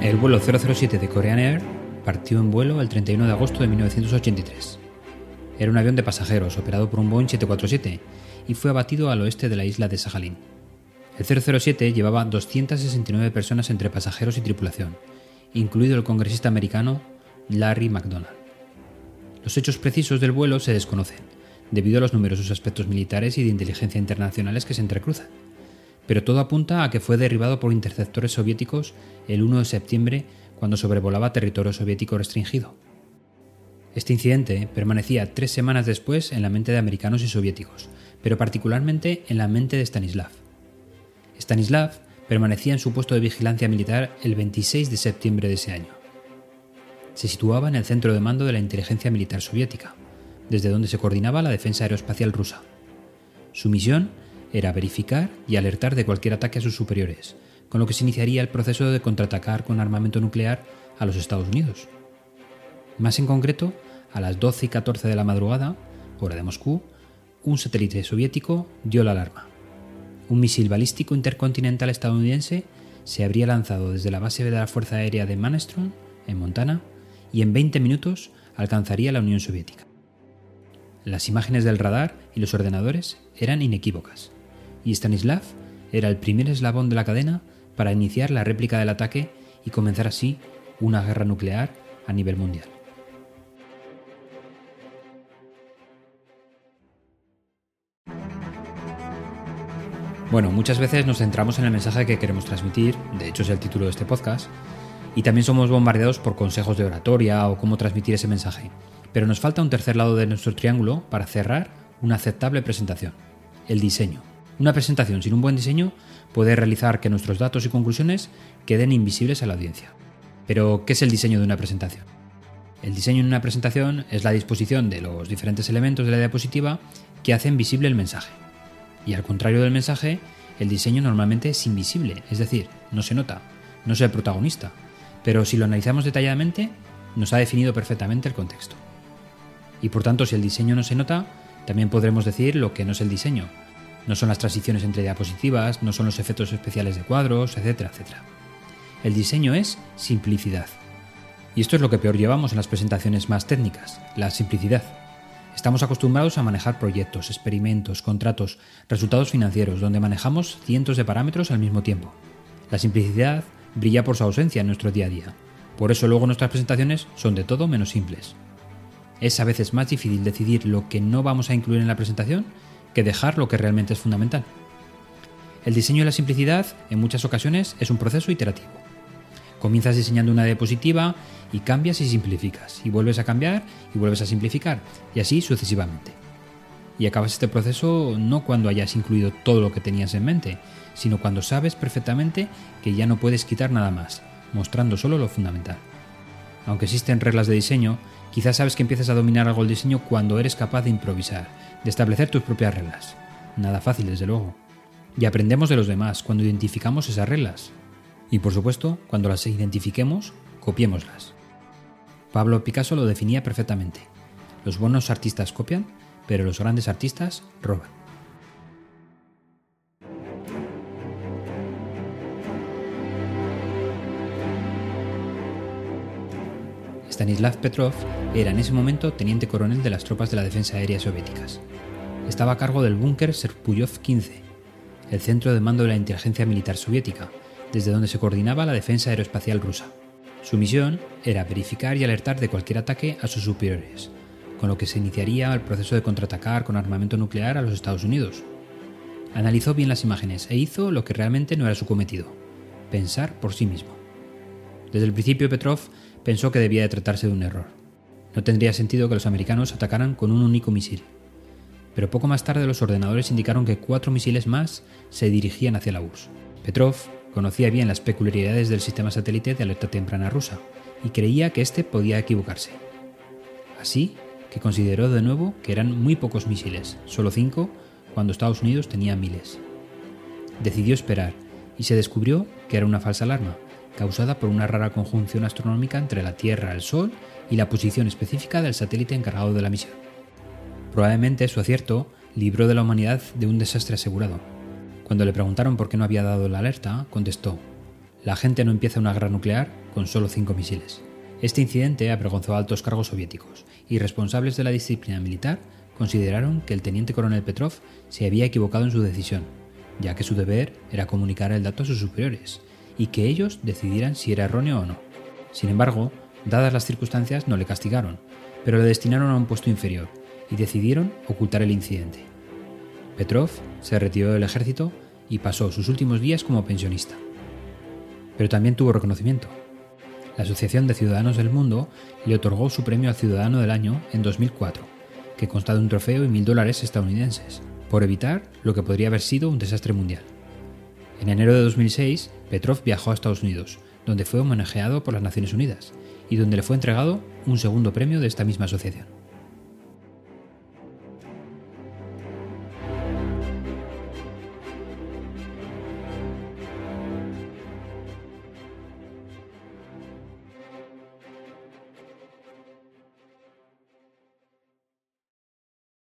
El vuelo 007 de Korean Air partió en vuelo el 31 de agosto de 1983. Era un avión de pasajeros operado por un Boeing 747 y fue abatido al oeste de la isla de Sajalín. El 007 llevaba 269 personas entre pasajeros y tripulación, incluido el congresista americano Larry McDonald. Los hechos precisos del vuelo se desconocen, debido a los numerosos aspectos militares y de inteligencia internacionales que se entrecruzan, pero todo apunta a que fue derribado por interceptores soviéticos el 1 de septiembre cuando sobrevolaba territorio soviético restringido. Este incidente permanecía tres semanas después en la mente de americanos y soviéticos, pero particularmente en la mente de Stanislav. Stanislav permanecía en su puesto de vigilancia militar el 26 de septiembre de ese año. Se situaba en el centro de mando de la inteligencia militar soviética, desde donde se coordinaba la defensa aeroespacial rusa. Su misión era verificar y alertar de cualquier ataque a sus superiores, con lo que se iniciaría el proceso de contraatacar con armamento nuclear a los Estados Unidos. Más en concreto, a las 12 y 14 de la madrugada, hora de Moscú, un satélite soviético dio la alarma. Un misil balístico intercontinental estadounidense se habría lanzado desde la base de la Fuerza Aérea de Manstrom, en Montana, y en 20 minutos alcanzaría la Unión Soviética. Las imágenes del radar y los ordenadores eran inequívocas, y Stanislav era el primer eslabón de la cadena para iniciar la réplica del ataque y comenzar así una guerra nuclear a nivel mundial. Bueno, muchas veces nos centramos en el mensaje que queremos transmitir, de hecho es el título de este podcast, y también somos bombardeados por consejos de oratoria o cómo transmitir ese mensaje. Pero nos falta un tercer lado de nuestro triángulo para cerrar una aceptable presentación, el diseño. Una presentación sin un buen diseño puede realizar que nuestros datos y conclusiones queden invisibles a la audiencia. Pero, ¿qué es el diseño de una presentación? El diseño en una presentación es la disposición de los diferentes elementos de la diapositiva que hacen visible el mensaje. Y al contrario del mensaje, el diseño normalmente es invisible, es decir, no se nota, no es el protagonista, pero si lo analizamos detalladamente, nos ha definido perfectamente el contexto. Y por tanto, si el diseño no se nota, también podremos decir lo que no es el diseño. No son las transiciones entre diapositivas, no son los efectos especiales de cuadros, etcétera, etcétera. El diseño es simplicidad. Y esto es lo que peor llevamos en las presentaciones más técnicas, la simplicidad. Estamos acostumbrados a manejar proyectos, experimentos, contratos, resultados financieros, donde manejamos cientos de parámetros al mismo tiempo. La simplicidad brilla por su ausencia en nuestro día a día. Por eso luego nuestras presentaciones son de todo menos simples. Es a veces más difícil decidir lo que no vamos a incluir en la presentación que dejar lo que realmente es fundamental. El diseño de la simplicidad en muchas ocasiones es un proceso iterativo. Comienzas diseñando una diapositiva y cambias y simplificas, y vuelves a cambiar y vuelves a simplificar, y así sucesivamente. Y acabas este proceso no cuando hayas incluido todo lo que tenías en mente, sino cuando sabes perfectamente que ya no puedes quitar nada más, mostrando solo lo fundamental. Aunque existen reglas de diseño, quizás sabes que empiezas a dominar algo el diseño cuando eres capaz de improvisar, de establecer tus propias reglas. Nada fácil, desde luego. Y aprendemos de los demás cuando identificamos esas reglas. Y por supuesto, cuando las identifiquemos, copiémoslas. Pablo Picasso lo definía perfectamente. Los buenos artistas copian, pero los grandes artistas roban. Stanislav Petrov era en ese momento teniente coronel de las tropas de la defensa aérea soviéticas. Estaba a cargo del búnker Serpuyov 15, el centro de mando de la inteligencia militar soviética, desde donde se coordinaba la defensa aeroespacial rusa. Su misión era verificar y alertar de cualquier ataque a sus superiores, con lo que se iniciaría el proceso de contraatacar con armamento nuclear a los Estados Unidos. Analizó bien las imágenes e hizo lo que realmente no era su cometido, pensar por sí mismo. Desde el principio Petrov pensó que debía de tratarse de un error. No tendría sentido que los americanos atacaran con un único misil. Pero poco más tarde los ordenadores indicaron que cuatro misiles más se dirigían hacia la URSS. Petrov conocía bien las peculiaridades del sistema satélite de alerta temprana rusa y creía que éste podía equivocarse. Así que consideró de nuevo que eran muy pocos misiles, solo cinco, cuando Estados Unidos tenía miles. Decidió esperar y se descubrió que era una falsa alarma, causada por una rara conjunción astronómica entre la Tierra, el Sol y la posición específica del satélite encargado de la misión. Probablemente su acierto libró de la humanidad de un desastre asegurado. Cuando le preguntaron por qué no había dado la alerta, contestó, la gente no empieza una guerra nuclear con solo cinco misiles. Este incidente avergonzó a altos cargos soviéticos y responsables de la disciplina militar consideraron que el teniente coronel Petrov se había equivocado en su decisión, ya que su deber era comunicar el dato a sus superiores y que ellos decidieran si era erróneo o no. Sin embargo, dadas las circunstancias, no le castigaron, pero le destinaron a un puesto inferior y decidieron ocultar el incidente. Petrov se retiró del ejército y pasó sus últimos días como pensionista. Pero también tuvo reconocimiento. La Asociación de Ciudadanos del Mundo le otorgó su premio al Ciudadano del Año en 2004, que consta de un trofeo y mil dólares estadounidenses, por evitar lo que podría haber sido un desastre mundial. En enero de 2006, Petrov viajó a Estados Unidos, donde fue homenajeado por las Naciones Unidas y donde le fue entregado un segundo premio de esta misma asociación.